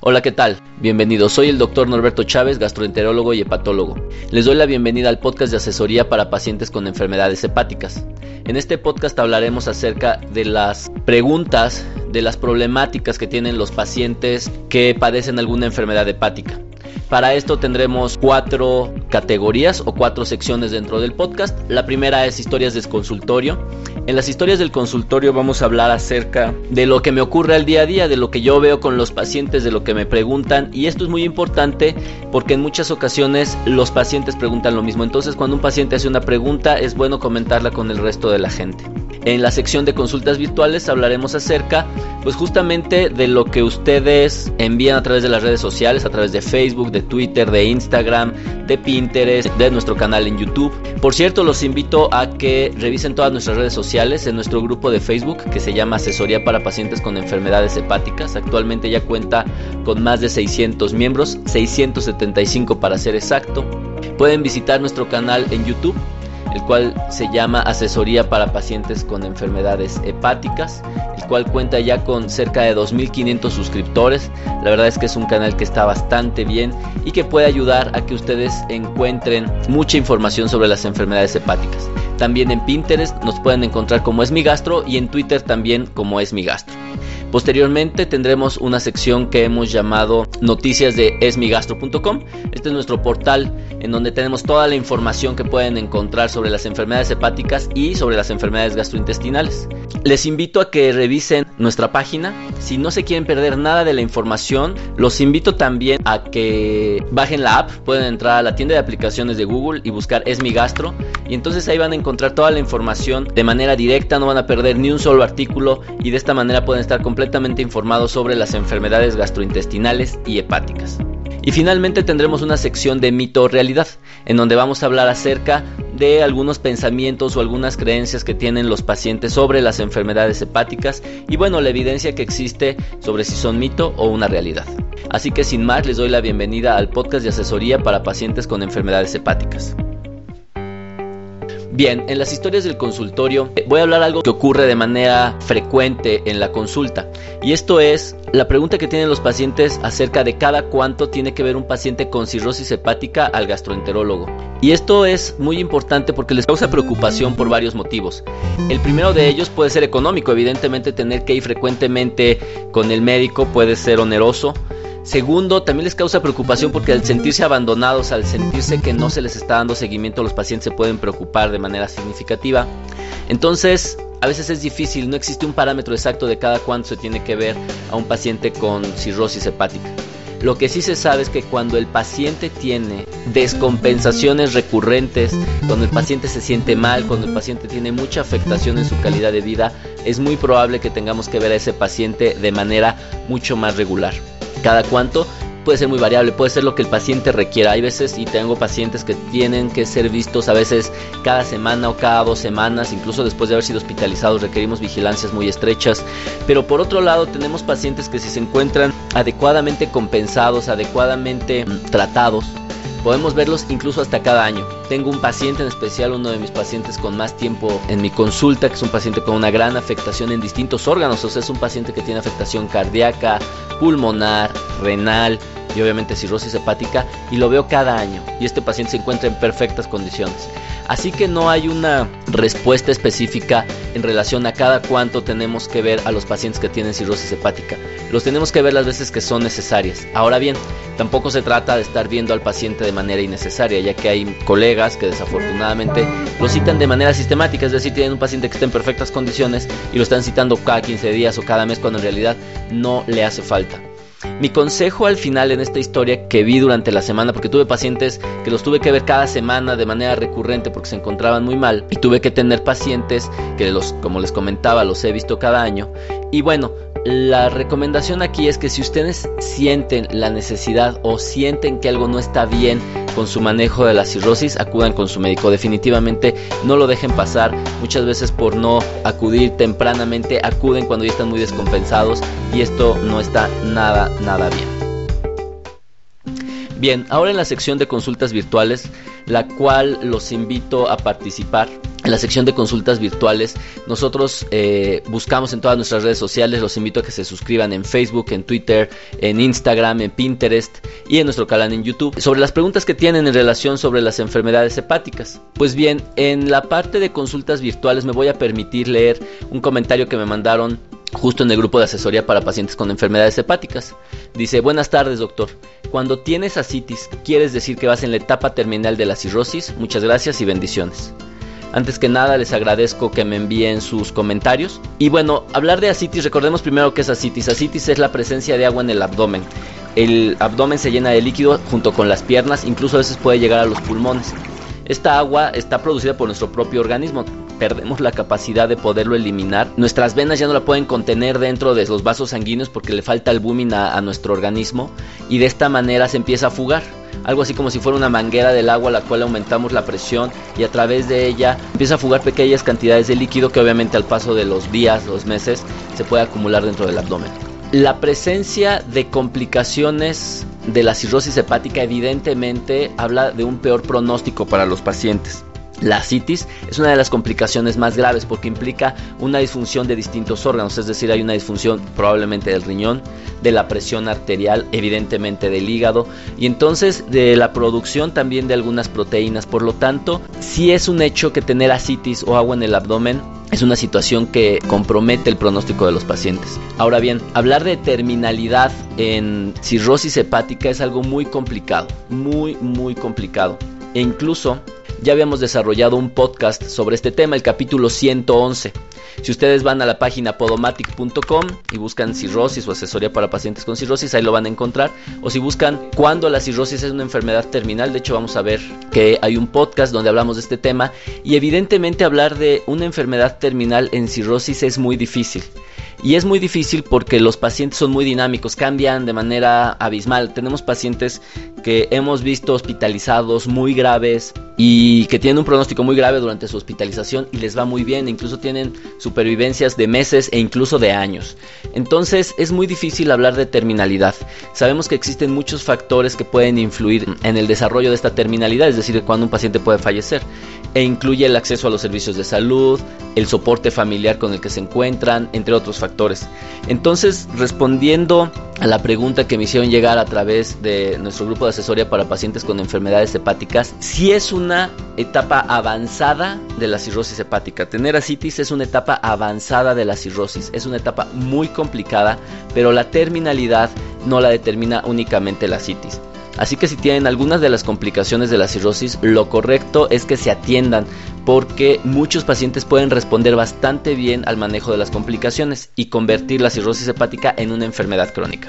Hola, ¿qué tal? Bienvenidos, soy el doctor Norberto Chávez, gastroenterólogo y hepatólogo. Les doy la bienvenida al podcast de asesoría para pacientes con enfermedades hepáticas. En este podcast hablaremos acerca de las preguntas, de las problemáticas que tienen los pacientes que padecen alguna enfermedad hepática. Para esto tendremos cuatro categorías o cuatro secciones dentro del podcast. La primera es historias de consultorio. En las historias del consultorio vamos a hablar acerca de lo que me ocurre al día a día, de lo que yo veo con los pacientes, de lo que me preguntan. Y esto es muy importante porque en muchas ocasiones los pacientes preguntan lo mismo. Entonces cuando un paciente hace una pregunta es bueno comentarla con el resto de la gente. En la sección de consultas virtuales hablaremos acerca pues justamente de lo que ustedes envían a través de las redes sociales, a través de Facebook, de Twitter, de Instagram, de Pinterest, de nuestro canal en YouTube. Por cierto, los invito a que revisen todas nuestras redes sociales en nuestro grupo de Facebook que se llama Asesoría para Pacientes con Enfermedades Hepáticas. Actualmente ya cuenta con más de 600 miembros, 675 para ser exacto. Pueden visitar nuestro canal en YouTube el cual se llama Asesoría para Pacientes con Enfermedades Hepáticas, el cual cuenta ya con cerca de 2.500 suscriptores. La verdad es que es un canal que está bastante bien y que puede ayudar a que ustedes encuentren mucha información sobre las enfermedades hepáticas. También en Pinterest nos pueden encontrar como es mi gastro y en Twitter también como es mi gastro. Posteriormente tendremos una sección que hemos llamado Noticias de esmigastro.com. Este es nuestro portal en donde tenemos toda la información que pueden encontrar sobre las enfermedades hepáticas y sobre las enfermedades gastrointestinales. Les invito a que revisen nuestra página. Si no se quieren perder nada de la información, los invito también a que bajen la app. Pueden entrar a la tienda de aplicaciones de Google y buscar Esmigastro y entonces ahí van a encontrar toda la información de manera directa, no van a perder ni un solo artículo y de esta manera pueden estar completamente informados sobre las enfermedades gastrointestinales y hepáticas. Y finalmente tendremos una sección de mito o realidad, en donde vamos a hablar acerca de algunos pensamientos o algunas creencias que tienen los pacientes sobre las enfermedades hepáticas y bueno, la evidencia que existe sobre si son mito o una realidad. Así que sin más les doy la bienvenida al podcast de asesoría para pacientes con enfermedades hepáticas. Bien, en las historias del consultorio eh, voy a hablar algo que ocurre de manera frecuente en la consulta. Y esto es la pregunta que tienen los pacientes acerca de cada cuánto tiene que ver un paciente con cirrosis hepática al gastroenterólogo. Y esto es muy importante porque les causa preocupación por varios motivos. El primero de ellos puede ser económico, evidentemente tener que ir frecuentemente con el médico puede ser oneroso. Segundo, también les causa preocupación porque al sentirse abandonados, al sentirse que no se les está dando seguimiento, los pacientes se pueden preocupar de manera significativa. Entonces, a veces es difícil, no existe un parámetro exacto de cada cuánto se tiene que ver a un paciente con cirrosis hepática. Lo que sí se sabe es que cuando el paciente tiene descompensaciones recurrentes, cuando el paciente se siente mal, cuando el paciente tiene mucha afectación en su calidad de vida, es muy probable que tengamos que ver a ese paciente de manera mucho más regular cada cuánto puede ser muy variable, puede ser lo que el paciente requiera. Hay veces, y tengo pacientes que tienen que ser vistos a veces cada semana o cada dos semanas, incluso después de haber sido hospitalizados requerimos vigilancias muy estrechas. Pero por otro lado tenemos pacientes que si se encuentran adecuadamente compensados, adecuadamente mm, tratados, Podemos verlos incluso hasta cada año. Tengo un paciente en especial, uno de mis pacientes con más tiempo en mi consulta, que es un paciente con una gran afectación en distintos órganos. O sea, es un paciente que tiene afectación cardíaca, pulmonar, renal y obviamente cirrosis hepática y lo veo cada año. Y este paciente se encuentra en perfectas condiciones. Así que no hay una respuesta específica en relación a cada cuánto tenemos que ver a los pacientes que tienen cirrosis hepática. Los tenemos que ver las veces que son necesarias. Ahora bien, tampoco se trata de estar viendo al paciente de manera innecesaria, ya que hay colegas que desafortunadamente lo citan de manera sistemática, es decir, tienen un paciente que está en perfectas condiciones y lo están citando cada 15 días o cada mes cuando en realidad no le hace falta. Mi consejo al final en esta historia que vi durante la semana, porque tuve pacientes que los tuve que ver cada semana de manera recurrente porque se encontraban muy mal, y tuve que tener pacientes que los, como les comentaba, los he visto cada año. Y bueno, la recomendación aquí es que si ustedes sienten la necesidad o sienten que algo no está bien con su manejo de la cirrosis, acudan con su médico. Definitivamente no lo dejen pasar. Muchas veces por no acudir tempranamente, acuden cuando ya están muy descompensados y esto no está nada, nada bien. Bien, ahora en la sección de consultas virtuales, la cual los invito a participar. En la sección de consultas virtuales, nosotros eh, buscamos en todas nuestras redes sociales, los invito a que se suscriban en Facebook, en Twitter, en Instagram, en Pinterest y en nuestro canal en YouTube sobre las preguntas que tienen en relación sobre las enfermedades hepáticas. Pues bien, en la parte de consultas virtuales me voy a permitir leer un comentario que me mandaron justo en el grupo de asesoría para pacientes con enfermedades hepáticas. Dice, buenas tardes doctor, cuando tienes asitis, ¿quieres decir que vas en la etapa terminal de la cirrosis? Muchas gracias y bendiciones. Antes que nada les agradezco que me envíen sus comentarios. Y bueno, hablar de asitis, recordemos primero que es asitis. Asitis es la presencia de agua en el abdomen. El abdomen se llena de líquido junto con las piernas, incluso a veces puede llegar a los pulmones. Esta agua está producida por nuestro propio organismo, perdemos la capacidad de poderlo eliminar. Nuestras venas ya no la pueden contener dentro de los vasos sanguíneos porque le falta albumin a, a nuestro organismo y de esta manera se empieza a fugar algo así como si fuera una manguera del agua a la cual aumentamos la presión y a través de ella empieza a fugar pequeñas cantidades de líquido que obviamente al paso de los días, los meses, se puede acumular dentro del abdomen. La presencia de complicaciones de la cirrosis hepática evidentemente habla de un peor pronóstico para los pacientes. La citis es una de las complicaciones más graves porque implica una disfunción de distintos órganos, es decir, hay una disfunción probablemente del riñón, de la presión arterial, evidentemente del hígado y entonces de la producción también de algunas proteínas. Por lo tanto, si es un hecho que tener asitis o agua en el abdomen es una situación que compromete el pronóstico de los pacientes. Ahora bien, hablar de terminalidad en cirrosis hepática es algo muy complicado, muy, muy complicado. E incluso ya habíamos desarrollado un podcast sobre este tema, el capítulo 111. Si ustedes van a la página podomatic.com y buscan cirrosis o asesoría para pacientes con cirrosis, ahí lo van a encontrar. O si buscan cuándo la cirrosis es una enfermedad terminal, de hecho vamos a ver que hay un podcast donde hablamos de este tema. Y evidentemente hablar de una enfermedad terminal en cirrosis es muy difícil. Y es muy difícil porque los pacientes son muy dinámicos, cambian de manera abismal. Tenemos pacientes que hemos visto hospitalizados muy graves y que tienen un pronóstico muy grave durante su hospitalización y les va muy bien, incluso tienen supervivencias de meses e incluso de años. Entonces es muy difícil hablar de terminalidad. Sabemos que existen muchos factores que pueden influir en el desarrollo de esta terminalidad, es decir, cuando un paciente puede fallecer e incluye el acceso a los servicios de salud, el soporte familiar con el que se encuentran, entre otros factores. Entonces, respondiendo a la pregunta que me hicieron llegar a través de nuestro grupo de asesoría para pacientes con enfermedades hepáticas, si es una etapa avanzada de la cirrosis hepática. Tener asitis es una etapa avanzada de la cirrosis, es una etapa muy complicada, pero la terminalidad no la determina únicamente la asitis. Así que si tienen algunas de las complicaciones de la cirrosis, lo correcto es que se atiendan porque muchos pacientes pueden responder bastante bien al manejo de las complicaciones y convertir la cirrosis hepática en una enfermedad crónica.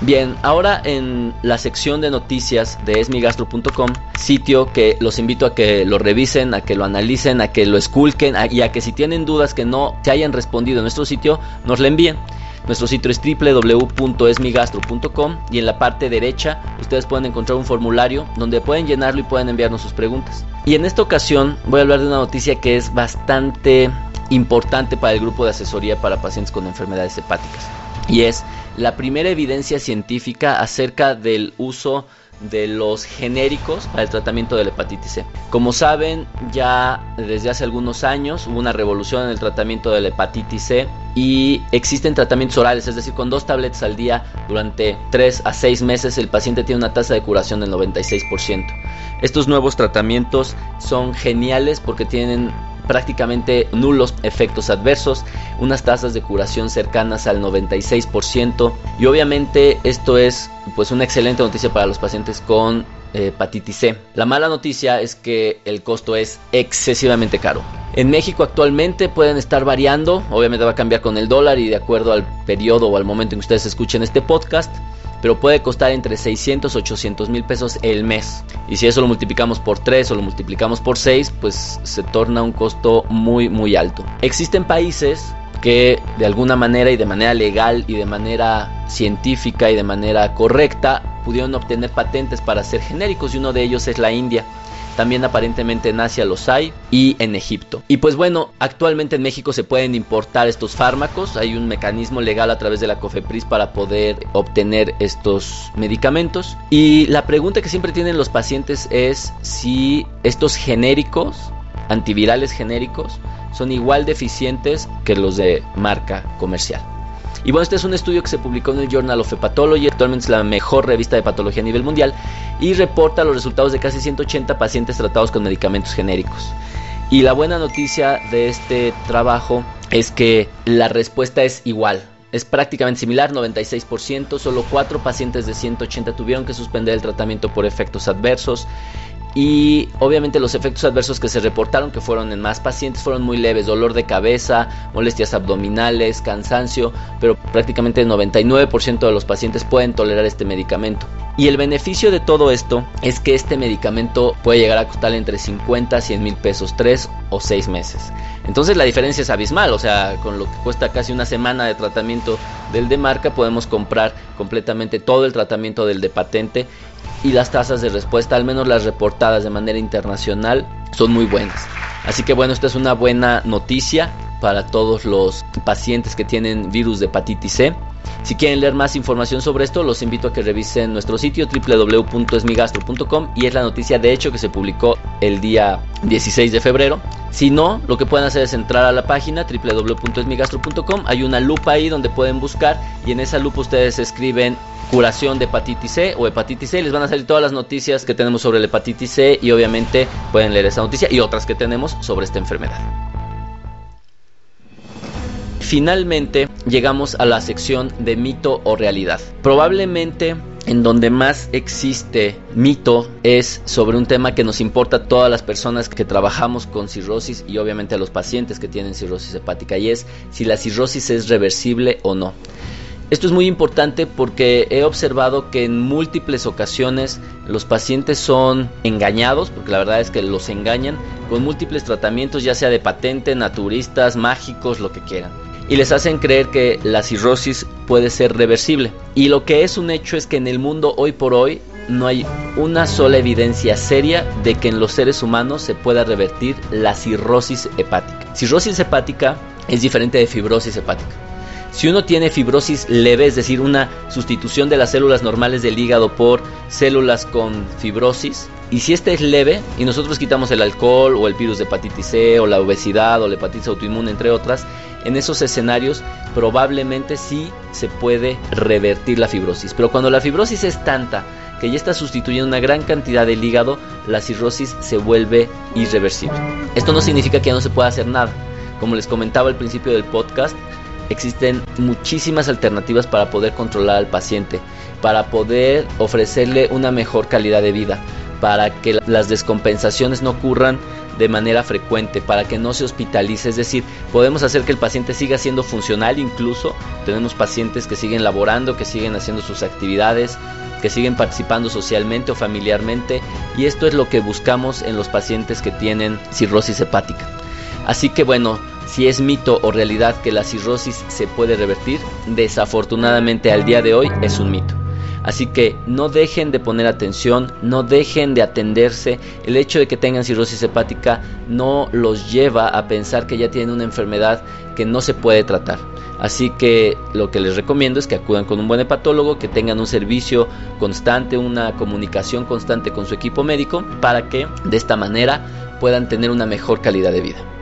Bien, ahora en la sección de noticias de esmigastro.com, sitio que los invito a que lo revisen, a que lo analicen, a que lo esculquen y a que si tienen dudas que no se hayan respondido en nuestro sitio, nos la envíen. Nuestro sitio es www.esmigastro.com y en la parte derecha ustedes pueden encontrar un formulario donde pueden llenarlo y pueden enviarnos sus preguntas. Y en esta ocasión voy a hablar de una noticia que es bastante importante para el grupo de asesoría para pacientes con enfermedades hepáticas. Y es la primera evidencia científica acerca del uso de los genéricos para el tratamiento de la hepatitis C. Como saben, ya desde hace algunos años hubo una revolución en el tratamiento de la hepatitis C y existen tratamientos orales, es decir, con dos tabletas al día durante 3 a 6 meses el paciente tiene una tasa de curación del 96%. Estos nuevos tratamientos son geniales porque tienen prácticamente nulos efectos adversos, unas tasas de curación cercanas al 96% y obviamente esto es pues una excelente noticia para los pacientes con eh, hepatitis C. La mala noticia es que el costo es excesivamente caro. En México actualmente pueden estar variando, obviamente va a cambiar con el dólar y de acuerdo al periodo o al momento en que ustedes escuchen este podcast, pero puede costar entre 600 y 800 mil pesos el mes. Y si eso lo multiplicamos por 3 o lo multiplicamos por 6, pues se torna un costo muy muy alto. Existen países que de alguna manera y de manera legal y de manera científica y de manera correcta pudieron obtener patentes para ser genéricos y uno de ellos es la India. También aparentemente en Asia los hay y en Egipto. Y pues bueno, actualmente en México se pueden importar estos fármacos, hay un mecanismo legal a través de la COFEPRIS para poder obtener estos medicamentos. Y la pregunta que siempre tienen los pacientes es si estos genéricos, antivirales genéricos, son igual de eficientes que los de marca comercial. Y bueno, este es un estudio que se publicó en el Journal of Hepatology, actualmente es la mejor revista de patología a nivel mundial, y reporta los resultados de casi 180 pacientes tratados con medicamentos genéricos. Y la buena noticia de este trabajo es que la respuesta es igual. Es prácticamente similar, 96%, solo 4 pacientes de 180 tuvieron que suspender el tratamiento por efectos adversos y obviamente los efectos adversos que se reportaron, que fueron en más pacientes, fueron muy leves, dolor de cabeza, molestias abdominales, cansancio, pero prácticamente el 99% de los pacientes pueden tolerar este medicamento. Y el beneficio de todo esto es que este medicamento puede llegar a costar entre 50 a 100 mil pesos, 3 o 6 meses. Entonces la diferencia es abismal, o sea, con lo que cuesta casi una semana de tratamiento del de marca, podemos comprar completamente todo el tratamiento del de patente y las tasas de respuesta, al menos las reportadas de manera internacional, son muy buenas. Así que bueno, esta es una buena noticia para todos los pacientes que tienen virus de hepatitis C. Si quieren leer más información sobre esto, los invito a que revisen nuestro sitio www.esmigastro.com y es la noticia de hecho que se publicó el día 16 de febrero. Si no, lo que pueden hacer es entrar a la página www.esmigastro.com. Hay una lupa ahí donde pueden buscar y en esa lupa ustedes escriben curación de hepatitis C o hepatitis C. Les van a salir todas las noticias que tenemos sobre la hepatitis C y obviamente pueden leer esa noticia y otras que tenemos sobre esta enfermedad. Finalmente llegamos a la sección de mito o realidad. Probablemente en donde más existe mito es sobre un tema que nos importa a todas las personas que trabajamos con cirrosis y obviamente a los pacientes que tienen cirrosis hepática y es si la cirrosis es reversible o no. Esto es muy importante porque he observado que en múltiples ocasiones los pacientes son engañados, porque la verdad es que los engañan, con múltiples tratamientos, ya sea de patente, naturistas, mágicos, lo que quieran. Y les hacen creer que la cirrosis puede ser reversible. Y lo que es un hecho es que en el mundo hoy por hoy no hay una sola evidencia seria de que en los seres humanos se pueda revertir la cirrosis hepática. Cirrosis hepática es diferente de fibrosis hepática. Si uno tiene fibrosis leve, es decir, una sustitución de las células normales del hígado por células con fibrosis, y si este es leve y nosotros quitamos el alcohol o el virus de hepatitis C o la obesidad o la hepatitis autoinmune, entre otras, en esos escenarios probablemente sí se puede revertir la fibrosis. Pero cuando la fibrosis es tanta que ya está sustituyendo una gran cantidad del hígado, la cirrosis se vuelve irreversible. Esto no significa que ya no se pueda hacer nada. Como les comentaba al principio del podcast, existen muchísimas alternativas para poder controlar al paciente, para poder ofrecerle una mejor calidad de vida, para que las descompensaciones no ocurran de manera frecuente, para que no se hospitalice, es decir, podemos hacer que el paciente siga siendo funcional incluso, tenemos pacientes que siguen laborando, que siguen haciendo sus actividades, que siguen participando socialmente o familiarmente y esto es lo que buscamos en los pacientes que tienen cirrosis hepática. Así que bueno, si es mito o realidad que la cirrosis se puede revertir, desafortunadamente al día de hoy es un mito. Así que no dejen de poner atención, no dejen de atenderse. El hecho de que tengan cirrosis hepática no los lleva a pensar que ya tienen una enfermedad que no se puede tratar. Así que lo que les recomiendo es que acudan con un buen hepatólogo, que tengan un servicio constante, una comunicación constante con su equipo médico, para que de esta manera puedan tener una mejor calidad de vida.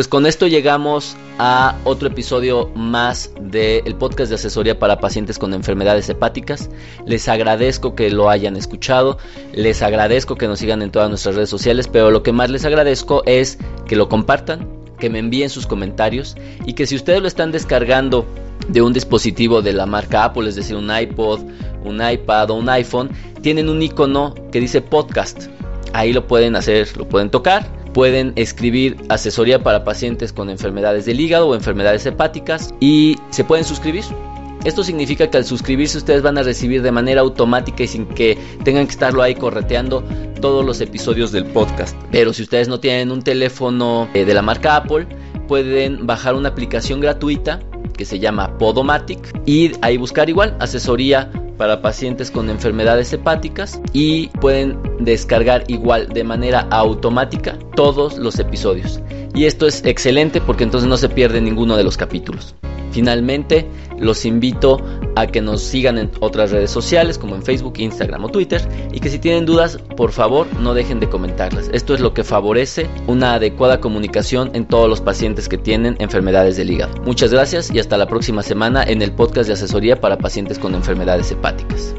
Pues con esto llegamos a otro episodio más del podcast de asesoría para pacientes con enfermedades hepáticas. Les agradezco que lo hayan escuchado, les agradezco que nos sigan en todas nuestras redes sociales, pero lo que más les agradezco es que lo compartan, que me envíen sus comentarios y que si ustedes lo están descargando de un dispositivo de la marca Apple, es decir, un iPod, un iPad o un iPhone, tienen un icono que dice podcast. Ahí lo pueden hacer, lo pueden tocar pueden escribir asesoría para pacientes con enfermedades del hígado o enfermedades hepáticas y se pueden suscribir. Esto significa que al suscribirse ustedes van a recibir de manera automática y sin que tengan que estarlo ahí correteando todos los episodios del podcast. Pero si ustedes no tienen un teléfono eh, de la marca Apple, pueden bajar una aplicación gratuita que se llama Podomatic y ahí buscar igual asesoría para pacientes con enfermedades hepáticas y pueden descargar igual de manera automática todos los episodios. Y esto es excelente porque entonces no se pierde ninguno de los capítulos. Finalmente, los invito a que nos sigan en otras redes sociales como en Facebook, Instagram o Twitter y que si tienen dudas, por favor, no dejen de comentarlas. Esto es lo que favorece una adecuada comunicación en todos los pacientes que tienen enfermedades del hígado. Muchas gracias y hasta la próxima semana en el podcast de asesoría para pacientes con enfermedades hepáticas.